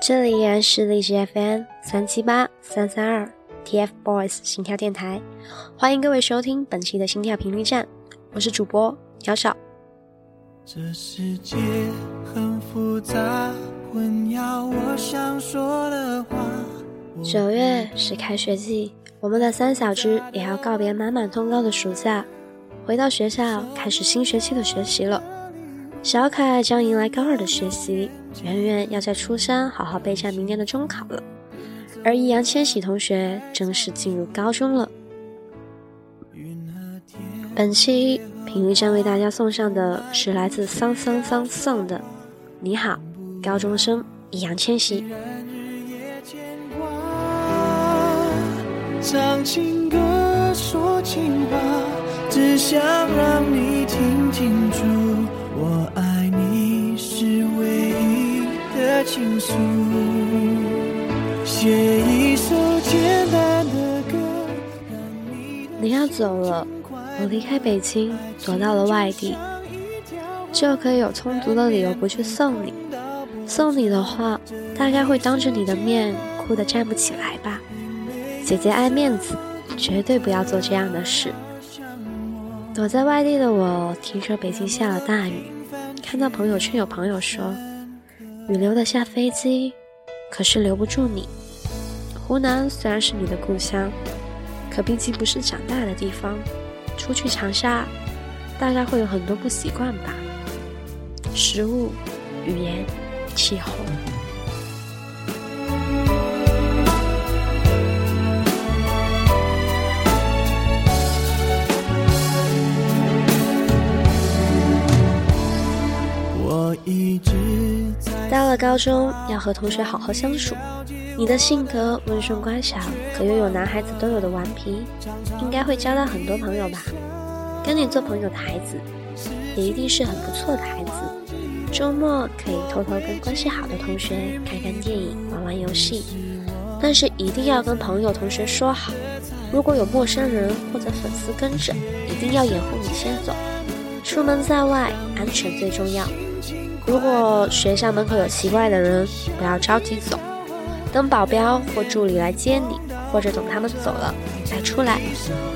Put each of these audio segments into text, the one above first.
这里依然是荔枝 FM 三七八三三二 TFBOYS 心跳电台，欢迎各位收听本期的心跳频率站，我是主播小小。这世界很复杂，混淆我想说的话。九月是开学季，我们的三小只也要告别满满通告的暑假，回到学校开始新学期的学习了。小凯将迎来高二的学习，圆圆要在初三好好备战明年的中考了，而易烊千玺同学正式进入高中了。本期频率站为大家送上的是来自桑桑桑桑的《你好，高中生易烊千玺》。唱情歌，说情话，只想让你听清楚。我爱倾诉，写一首简单的歌。你要走了，我离开北京，躲到了外地，就可以有充足的理由不去送你。送你的话，大概会当着你的面哭得站不起来吧。姐姐爱面子，绝对不要做这样的事。躲在外地的我，听说北京下了大雨，看到朋友圈有朋友说，雨留得下飞机，可是留不住你。湖南虽然是你的故乡，可毕竟不是长大的地方，出去长沙，大概会有很多不习惯吧。食物、语言、气候。我一直到了高中，要和同学好好相处。你的性格温顺乖巧，可又有男孩子都有的顽皮，应该会交到很多朋友吧？跟你做朋友的孩子，也一定是很不错的孩子。周末可以偷偷跟关系好的同学看看电影、玩玩游戏，但是一定要跟朋友、同学说好，如果有陌生人或者粉丝跟着，一定要掩护你先走。出门在外，安全最重要。如果学校门口有奇怪的人，不要着急走，等保镖或助理来接你，或者等他们走了再出来。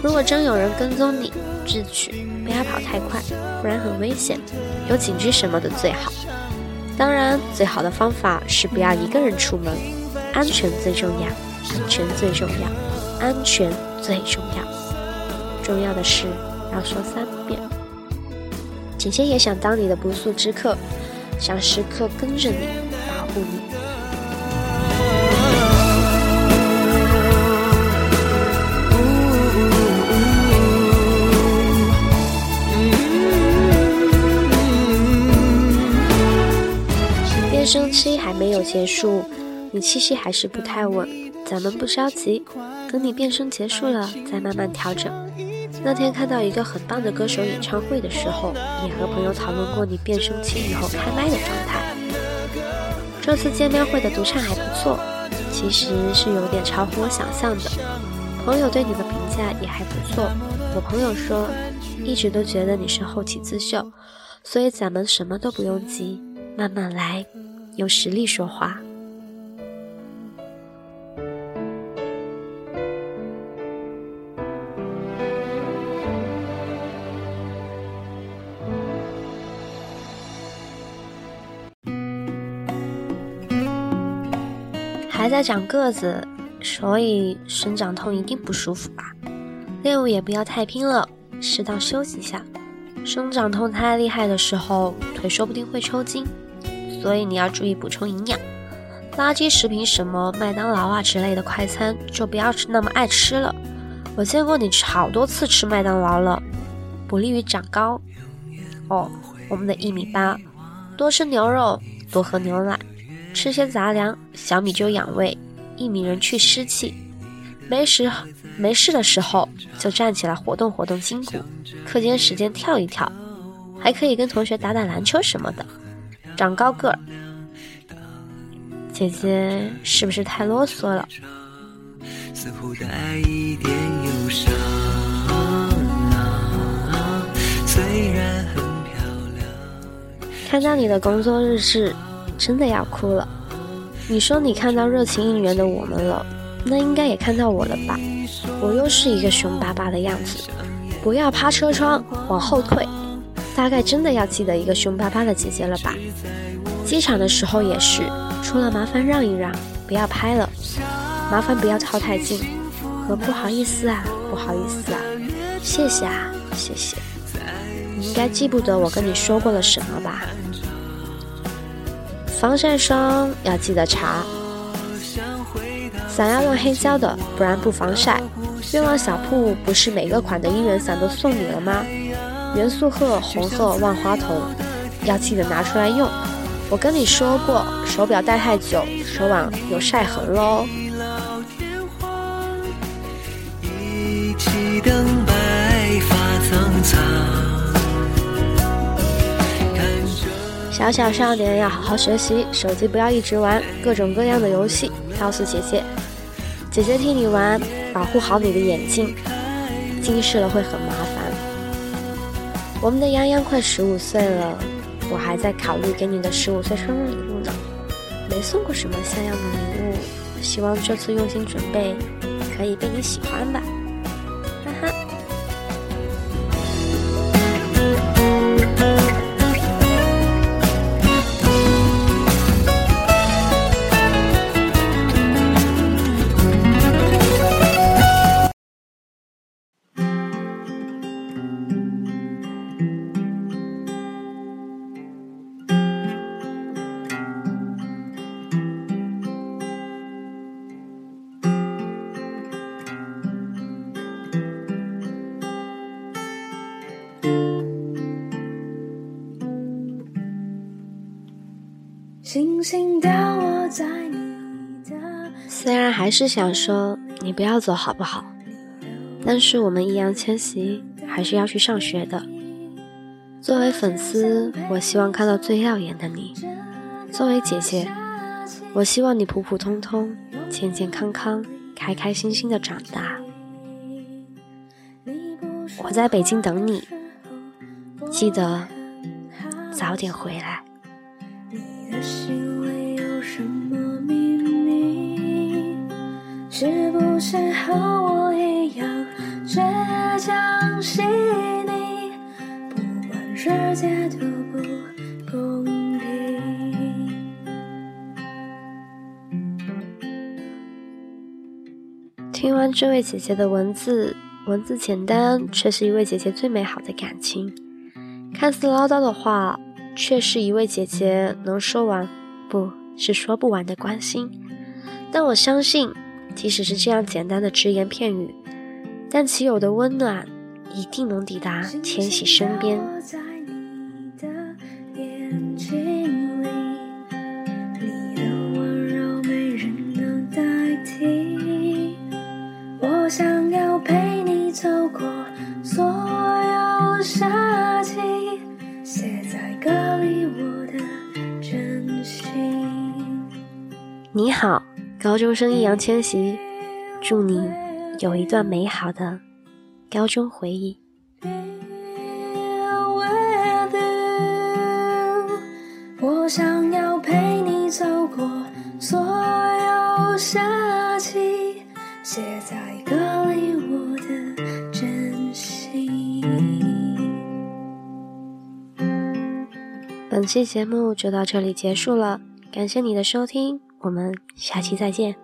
如果真有人跟踪你，智取，不要跑太快，不然很危险。有警局什么的最好。当然，最好的方法是不要一个人出门，安全最重要，安全最重要，安全最重要。重要的事要说三遍。姐姐也想当你的不速之客。想时刻跟着你，保护你。变声期还没有结束，你气息还是不太稳，咱们不着急，等你变声结束了再慢慢调整。那天看到一个很棒的歌手演唱会的时候，也和朋友讨论过你变声期以后开麦的状态。这次见面会的独唱还不错，其实是有点超乎我想象的。朋友对你的评价也还不错。我朋友说，一直都觉得你是后起之秀，所以咱们什么都不用急，慢慢来，用实力说话。还在长个子，所以生长痛一定不舒服吧？练舞也不要太拼了，适当休息一下。生长痛太厉害的时候，腿说不定会抽筋，所以你要注意补充营养。垃圾食品什么麦当劳啊之类的快餐就不要吃那么爱吃了。我见过你好多次吃麦当劳了，不利于长高。哦，我们的一米八，多吃牛肉，多喝牛奶。吃些杂粮，小米粥养胃，薏米仁去湿气。没时没事的时候就站起来活动活动筋骨，课间时间跳一跳，还可以跟同学打打篮球什么的，长高个儿。姐姐是不是太啰嗦了？看到你的工作日志。真的要哭了，你说你看到热情应援的我们了，那应该也看到我了吧？我又是一个凶巴巴的样子，不要趴车窗，往后退。大概真的要记得一个凶巴巴的姐姐了吧？机场的时候也是，出了麻烦让一让，不要拍了，麻烦不要靠太近，和不好意思啊，不好意思啊，谢谢啊，谢谢。你应该记不得我跟你说过了什么吧？防晒霜要记得擦，伞要用黑胶的，不然不防晒。愿望小铺不是每个款的姻缘伞都送你了吗？元素鹤、红鹤、万花筒，要记得拿出来用。我跟你说过，手表戴太久，手腕有晒痕喽。小小少年要好好学习，手机不要一直玩各种各样的游戏。告诉姐姐，姐姐替你玩，保护好你的眼睛，近视了会很麻烦。我们的洋洋快十五岁了，我还在考虑给你的十五岁生日礼物呢，没送过什么像样的礼物，希望这次用心准备，可以被你喜欢吧。虽然还是想说你不要走好不好，但是我们易烊千玺还是要去上学的。作为粉丝，我希望看到最耀眼的你；作为姐姐，我希望你普普通通、健健康康、开开心心的长大。我在北京等你，记得早点回来。心里有什么秘密？是不是和我一样倔强细腻？不管世界多不公平。听完这位姐姐的文字，文字简单，却是一位姐姐最美好的感情。看似唠叨的话。却是一位姐姐能说完，不是说不完的关心。但我相信，即使是这样简单的只言片语，但其有的温暖，一定能抵达千玺身边。你好，高中生易烊千玺，祝你有一段美好的高中回忆。我想要陪你走过所有夏季，写在歌里我的真心。本期节目就到这里结束了，感谢你的收听。我们下期再见。